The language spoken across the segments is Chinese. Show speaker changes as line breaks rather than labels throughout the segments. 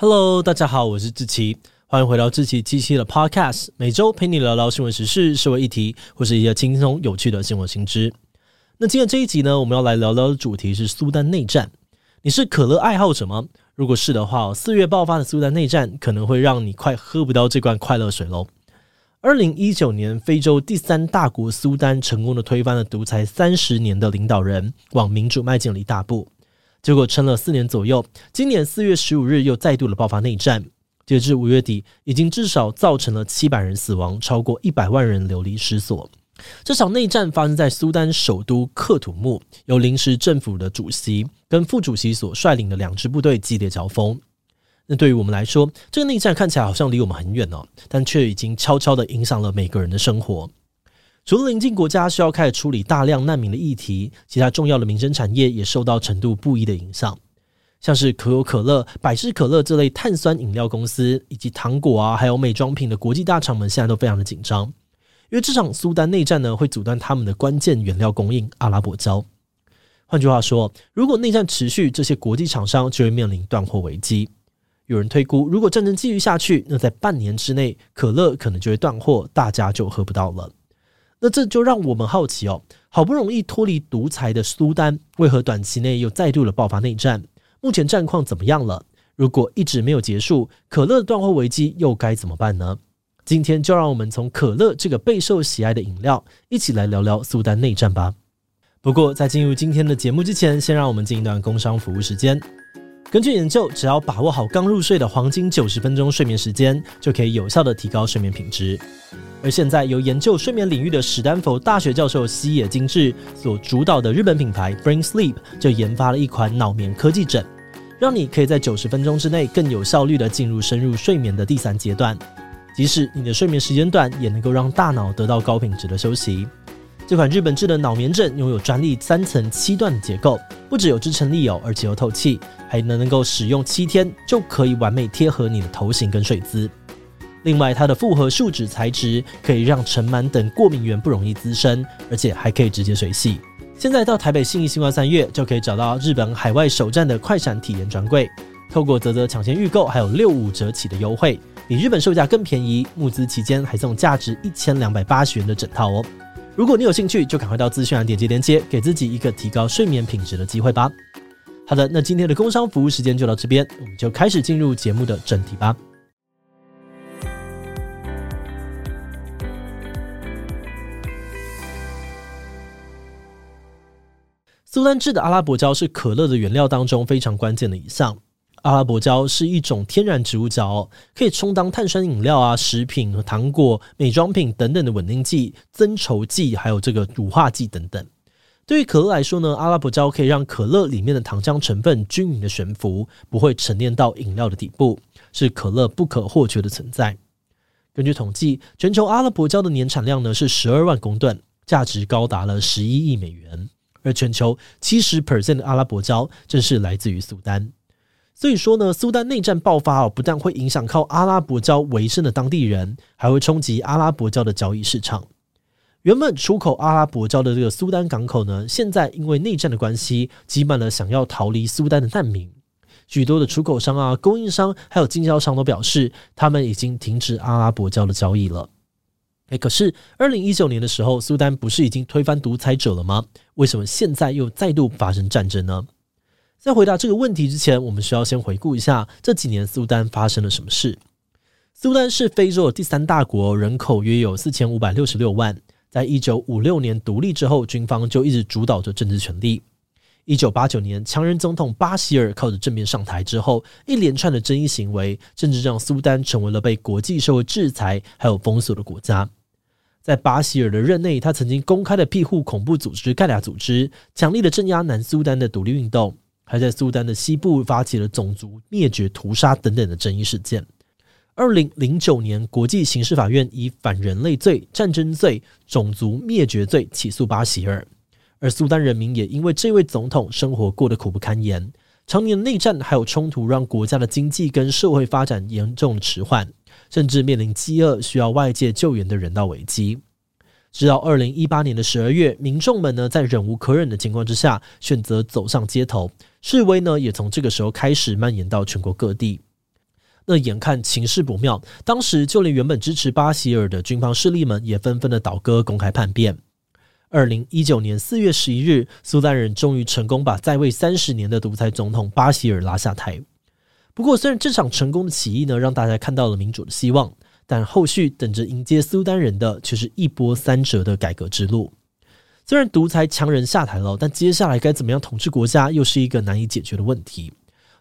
Hello，大家好，我是志奇，欢迎回到志奇七七的 Podcast，每周陪你聊聊新闻时事、社会议题，或是一些轻松有趣的新闻新知。那今天这一集呢，我们要来聊聊的主题是苏丹内战。你是可乐爱好者吗？如果是的话，四月爆发的苏丹内战可能会让你快喝不到这罐快乐水喽。二零一九年，非洲第三大国苏丹成功的推翻了独裁三十年的领导人，往民主迈进了一大步。结果撑了四年左右，今年四月十五日又再度的爆发内战。截至五月底，已经至少造成了七百人死亡，超过一百万人流离失所。这场内战发生在苏丹首都克土木，由临时政府的主席跟副主席所率领的两支部队激烈交锋。那对于我们来说，这个内战看起来好像离我们很远哦，但却已经悄悄地影响了每个人的生活。除了邻近国家需要开始处理大量难民的议题，其他重要的民生产业也受到程度不一的影响。像是可口可乐、百事可乐这类碳酸饮料公司，以及糖果啊，还有美妆品的国际大厂们，现在都非常的紧张，因为这场苏丹内战呢，会阻断他们的关键原料供应——阿拉伯胶。换句话说，如果内战持续，这些国际厂商就会面临断货危机。有人推估，如果战争继续下去，那在半年之内，可乐可能就会断货，大家就喝不到了。那这就让我们好奇哦，好不容易脱离独裁的苏丹，为何短期内又再度的爆发内战？目前战况怎么样了？如果一直没有结束，可乐断货危机又该怎么办呢？今天就让我们从可乐这个备受喜爱的饮料，一起来聊聊苏丹内战吧。不过在进入今天的节目之前，先让我们进一段工商服务时间。根据研究，只要把握好刚入睡的黄金九十分钟睡眠时间，就可以有效的提高睡眠品质。而现在，由研究睡眠领域的史丹佛大学教授西野精治所主导的日本品牌 Brain Sleep 就研发了一款脑眠科技枕，让你可以在九十分钟之内更有效率地进入深入睡眠的第三阶段。即使你的睡眠时间短，也能够让大脑得到高品质的休息。这款日本制的脑眠枕拥有专利三层七段的结构，不只有支撑力哦，而且又透气，还能能够使用七天就可以完美贴合你的头型跟睡姿。另外，它的复合树脂材质可以让尘螨等过敏源不容易滋生，而且还可以直接水洗。现在到台北信义新光三月就可以找到日本海外首站的快闪体验专柜，透过啧啧抢先预购，还有六五折起的优惠，比日本售价更便宜。募资期间还送价值一千两百八十元的枕套哦。如果你有兴趣，就赶快到资讯栏点击链接，给自己一个提高睡眠品质的机会吧。好的，那今天的工商服务时间就到这边，我们就开始进入节目的正题吧。苏丹制的阿拉伯胶是可乐的原料当中非常关键的一项。阿拉伯胶是一种天然植物胶，可以充当碳酸饮料啊、食品和糖果、美妆品等等的稳定剂、增稠剂，还有这个乳化剂等等。对于可乐来说呢，阿拉伯胶可以让可乐里面的糖浆成分均匀的悬浮，不会沉淀到饮料的底部，是可乐不可或缺的存在。根据统计，全球阿拉伯胶的年产量呢是十二万公吨，价值高达了十一亿美元。而全球七十 percent 的阿拉伯胶正是来自于苏丹，所以说呢，苏丹内战爆发哦，不但会影响靠阿拉伯胶为生的当地人，还会冲击阿拉伯胶的交易市场。原本出口阿拉伯胶的这个苏丹港口呢，现在因为内战的关系，挤满了想要逃离苏丹的难民。许多的出口商啊、供应商还有经销商都表示，他们已经停止阿拉伯胶的交易了。哎，可是二零一九年的时候，苏丹不是已经推翻独裁者了吗？为什么现在又再度发生战争呢？在回答这个问题之前，我们需要先回顾一下这几年苏丹发生了什么事。苏丹是非洲的第三大国，人口约有四千五百六十六万。在一九五六年独立之后，军方就一直主导着政治权力。一九八九年，强人总统巴希尔靠着政变上台之后，一连串的争议行为，甚至让苏丹成为了被国际社会制裁还有封锁的国家。在巴希尔的任内，他曾经公开的庇护恐怖组织盖俩组织，强力的镇压南苏丹的独立运动，还在苏丹的西部发起了种族灭绝屠杀等等的争议事件。二零零九年，国际刑事法院以反人类罪、战争罪、种族灭绝罪起诉巴希尔，而苏丹人民也因为这位总统生活过得苦不堪言，常年内战还有冲突，让国家的经济跟社会发展严重迟缓，甚至面临饥饿，需要外界救援的人道危机。直到二零一八年的十二月，民众们呢在忍无可忍的情况之下，选择走上街头示威呢，也从这个时候开始蔓延到全国各地。那眼看情势不妙，当时就连原本支持巴希尔的军方势力们也纷纷的倒戈，公开叛变。二零一九年四月十一日，苏丹人终于成功把在位三十年的独裁总统巴希尔拉下台。不过，虽然这场成功的起义呢，让大家看到了民主的希望。但后续等着迎接苏丹人的却是一波三折的改革之路。虽然独裁强人下台了，但接下来该怎么样统治国家，又是一个难以解决的问题。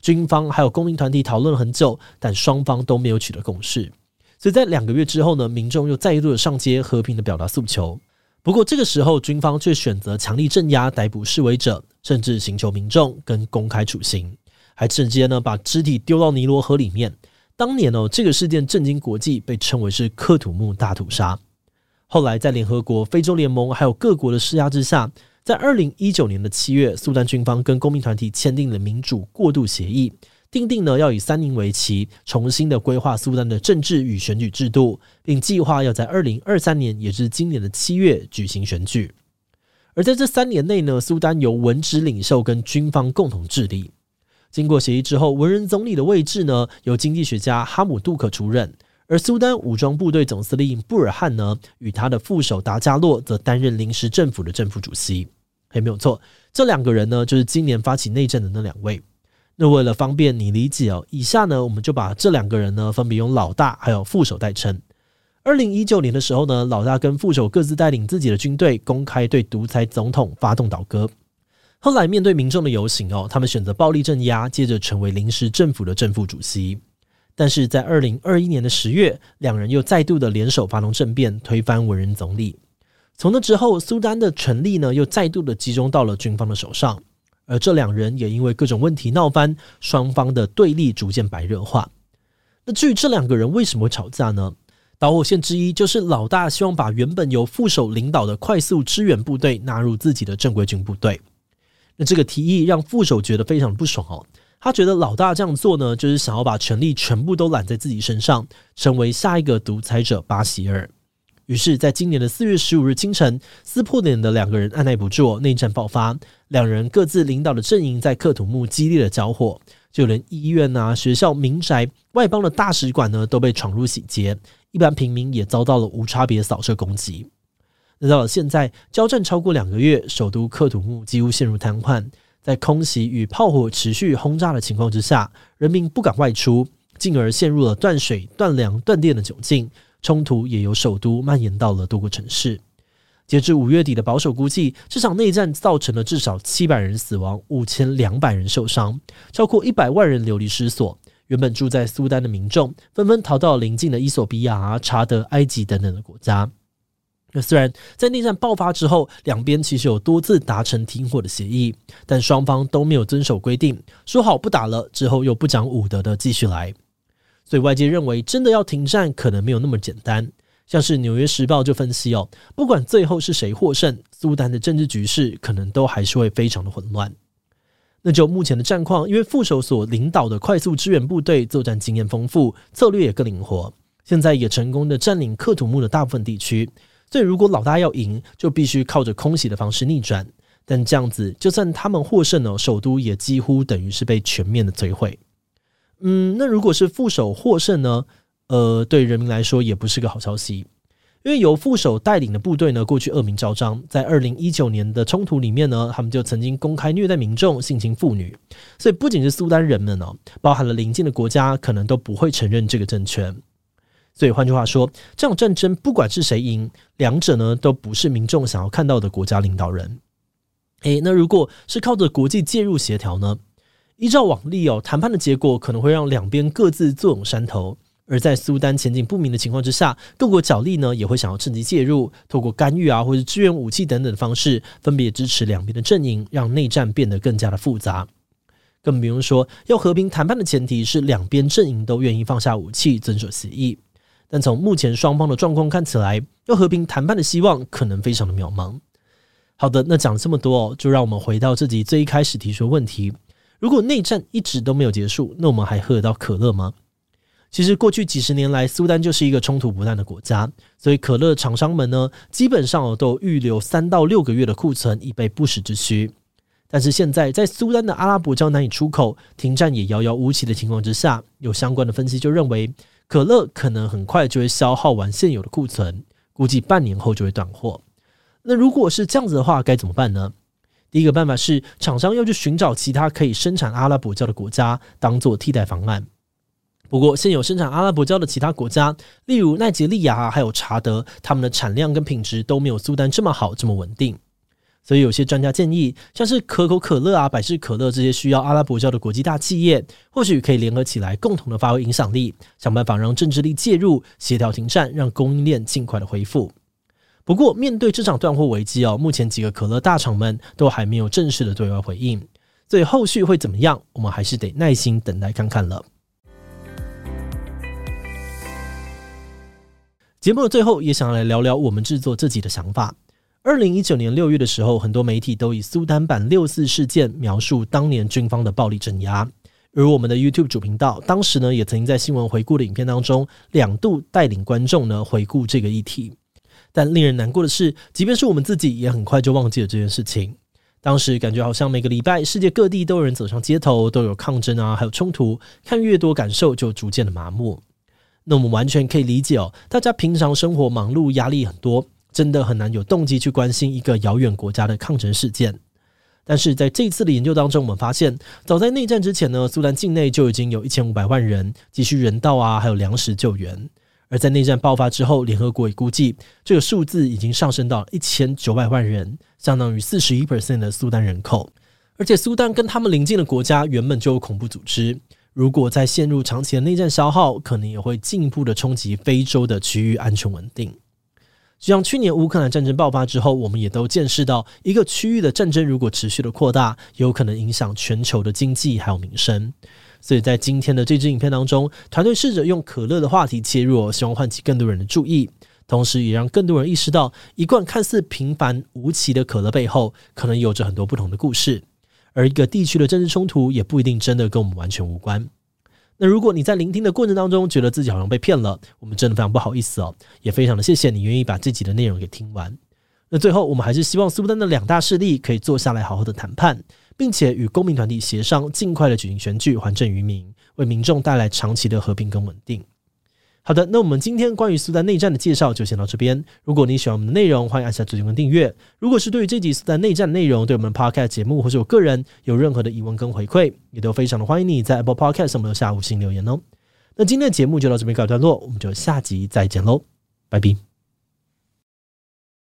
军方还有公民团体讨论了很久，但双方都没有取得共识。所以在两个月之后呢，民众又再一度的上街，和平的表达诉求。不过这个时候，军方却选择强力镇压、逮捕示威者，甚至刑求民众跟公开处刑，还直接呢把尸体丢到尼罗河里面。当年哦，这个事件震惊国际，被称为是克土木大屠杀。后来在联合国、非洲联盟还有各国的施压之下，在二零一九年的七月，苏丹军方跟公民团体签订了民主过渡协议，订定呢要以三年为期，重新的规划苏丹的政治与选举制度，并计划要在二零二三年，也就是今年的七月举行选举。而在这三年内呢，苏丹由文职领袖跟军方共同治理。经过协议之后，文人总理的位置呢，由经济学家哈姆杜克出任，而苏丹武装部队总司令布尔汉呢，与他的副手达加洛则担任临时政府的政府主席。还没有错，这两个人呢，就是今年发起内战的那两位。那为了方便你理解哦，以下呢，我们就把这两个人呢，分别用老大还有副手代称。二零一九年的时候呢，老大跟副手各自带领自己的军队，公开对独裁总统发动倒戈。后来面对民众的游行哦，他们选择暴力镇压，接着成为临时政府的正副主席。但是在二零二一年的十月，两人又再度的联手发动政变，推翻文人总理。从那之后，苏丹的权力呢又再度的集中到了军方的手上，而这两人也因为各种问题闹翻，双方的对立逐渐白热化。那至于这两个人为什么会吵架呢？导火线之一就是老大希望把原本由副手领导的快速支援部队纳入自己的正规军部队。那这个提议让副手觉得非常不爽哦，他觉得老大这样做呢，就是想要把权力全部都揽在自己身上，成为下一个独裁者巴希尔。于是，在今年的四月十五日清晨，撕破脸的两个人按捺不住，内战爆发，两人各自领导的阵营在克土木激烈的交火，就连医院啊、学校、民宅、外邦的大使馆呢，都被闯入洗劫，一般平民也遭到了无差别扫射攻击。那到了现在，交战超过两个月，首都克土木几乎陷入瘫痪。在空袭与炮火持续轰炸的情况之下，人民不敢外出，进而陷入了断水、断粮、断电的窘境。冲突也由首都蔓延到了多个城市。截至五月底的保守估计，这场内战造成了至少七百人死亡、五千两百人受伤，超过一百万人流离失所。原本住在苏丹的民众纷纷逃到邻近的伊索比亚、查德、埃及等等的国家。那虽然在内战爆发之后，两边其实有多次达成停火的协议，但双方都没有遵守规定，说好不打了之后又不讲武德的继续来。所以外界认为，真的要停战可能没有那么简单。像是《纽约时报》就分析哦，不管最后是谁获胜，苏丹的政治局势可能都还是会非常的混乱。那就目前的战况，因为副手所领导的快速支援部队作战经验丰富，策略也更灵活，现在也成功的占领克土木的大部分地区。所以，如果老大要赢，就必须靠着空袭的方式逆转。但这样子，就算他们获胜了，首都也几乎等于是被全面的摧毁。嗯，那如果是副手获胜呢？呃，对人民来说也不是个好消息，因为由副手带领的部队呢，过去恶名昭彰，在二零一九年的冲突里面呢，他们就曾经公开虐待民众、性侵妇女。所以，不仅是苏丹人们哦，包含了邻近的国家，可能都不会承认这个政权。所以换句话说，这场战争不管是谁赢，两者呢都不是民众想要看到的国家领导人。诶，那如果是靠着国际介入协调呢？依照往例哦，谈判的结果可能会让两边各自坐拥山头。而在苏丹前景不明的情况之下，各国角力呢也会想要趁机介入，透过干预啊或者支援武器等等的方式，分别支持两边的阵营，让内战变得更加的复杂。更不用说要和平谈判的前提是两边阵营都愿意放下武器，遵守协议。但从目前双方的状况看起来，要和平谈判的希望可能非常的渺茫。好的，那讲了这么多哦，就让我们回到自己最一开始提出的问题：如果内战一直都没有结束，那我们还喝得到可乐吗？其实过去几十年来，苏丹就是一个冲突不断的国家，所以可乐厂商们呢，基本上都预留三到六个月的库存，以备不时之需。但是现在，在苏丹的阿拉伯胶难以出口、停战也遥遥无期的情况之下，有相关的分析就认为，可乐可能很快就会消耗完现有的库存，估计半年后就会断货。那如果是这样子的话，该怎么办呢？第一个办法是，厂商要去寻找其他可以生产阿拉伯胶的国家，当做替代方案。不过，现有生产阿拉伯胶的其他国家，例如奈及利亚还有查德，他们的产量跟品质都没有苏丹这么好，这么稳定。所以，有些专家建议，像是可口可乐啊、百事可乐这些需要阿拉伯教的国际大企业，或许可以联合起来，共同的发挥影响力，想办法让政治力介入，协调停战，让供应链尽快的恢复。不过，面对这场断货危机哦，目前几个可乐大厂们都还没有正式的对外回应，所以后续会怎么样，我们还是得耐心等待看看了。节目的最后，也想要来聊聊我们制作自己的想法。二零一九年六月的时候，很多媒体都以苏丹版六四事件描述当年军方的暴力镇压，而我们的 YouTube 主频道当时呢，也曾经在新闻回顾的影片当中两度带领观众呢回顾这个议题。但令人难过的是，即便是我们自己，也很快就忘记了这件事情。当时感觉好像每个礼拜世界各地都有人走上街头，都有抗争啊，还有冲突，看越多感受就逐渐的麻木。那我们完全可以理解哦，大家平常生活忙碌，压力很多。真的很难有动机去关心一个遥远国家的抗争事件，但是在这次的研究当中，我们发现，早在内战之前呢，苏丹境内就已经有一千五百万人急需人道啊，还有粮食救援；而在内战爆发之后，联合国也估计这个数字已经上升到一千九百万人，相当于四十一 percent 的苏丹人口。而且，苏丹跟他们邻近的国家原本就有恐怖组织，如果再陷入长期的内战消耗，可能也会进一步的冲击非洲的区域安全稳定。就像去年乌克兰战争爆发之后，我们也都见识到，一个区域的战争如果持续的扩大，有可能影响全球的经济还有民生。所以在今天的这支影片当中，团队试着用可乐的话题切入，希望唤起更多人的注意，同时也让更多人意识到，一罐看似平凡无奇的可乐背后，可能有着很多不同的故事。而一个地区的政治冲突，也不一定真的跟我们完全无关。那如果你在聆听的过程当中觉得自己好像被骗了，我们真的非常不好意思哦，也非常的谢谢你愿意把这集的内容给听完。那最后，我们还是希望苏丹的两大势力可以坐下来好好的谈判，并且与公民团体协商，尽快的举行选举，还政于民，为民众带来长期的和平跟稳定。好的，那我们今天关于苏丹内战的介绍就先到这边。如果你喜欢我们的内容，欢迎按下左键跟订阅。如果是对于这集苏丹内战的内容，对我们 Podcast 节目或是我个人有任何的疑问跟回馈，也都非常的欢迎你在 Apple Podcast 上面留下五星留言哦。那今天的节目就到这边告一段落，我们就下集再见喽，拜拜。